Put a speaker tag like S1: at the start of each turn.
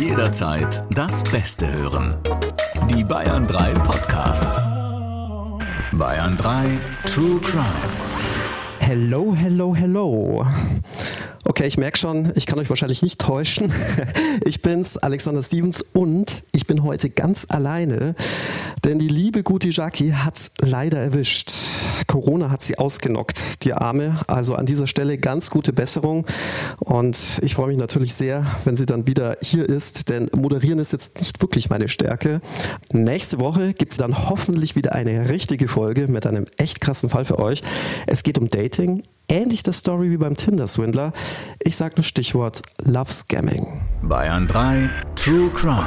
S1: Jederzeit das Beste hören. Die Bayern 3 Podcasts. Bayern 3 True Crime.
S2: Hello, hello, hello. Okay, ich merke schon, ich kann euch wahrscheinlich nicht täuschen. Ich bin's, Alexander Stevens, und ich bin heute ganz alleine, denn die liebe gute Jackie hat's leider erwischt. Corona hat sie ausgenockt, die Arme. Also an dieser Stelle ganz gute Besserung. Und ich freue mich natürlich sehr, wenn sie dann wieder hier ist, denn moderieren ist jetzt nicht wirklich meine Stärke. Nächste Woche gibt es dann hoffentlich wieder eine richtige Folge mit einem echt krassen Fall für euch. Es geht um Dating. Ähnlich der Story wie beim Tinder-Swindler. Ich sage nur Stichwort Love Scamming.
S1: Bayern 3 True Crime.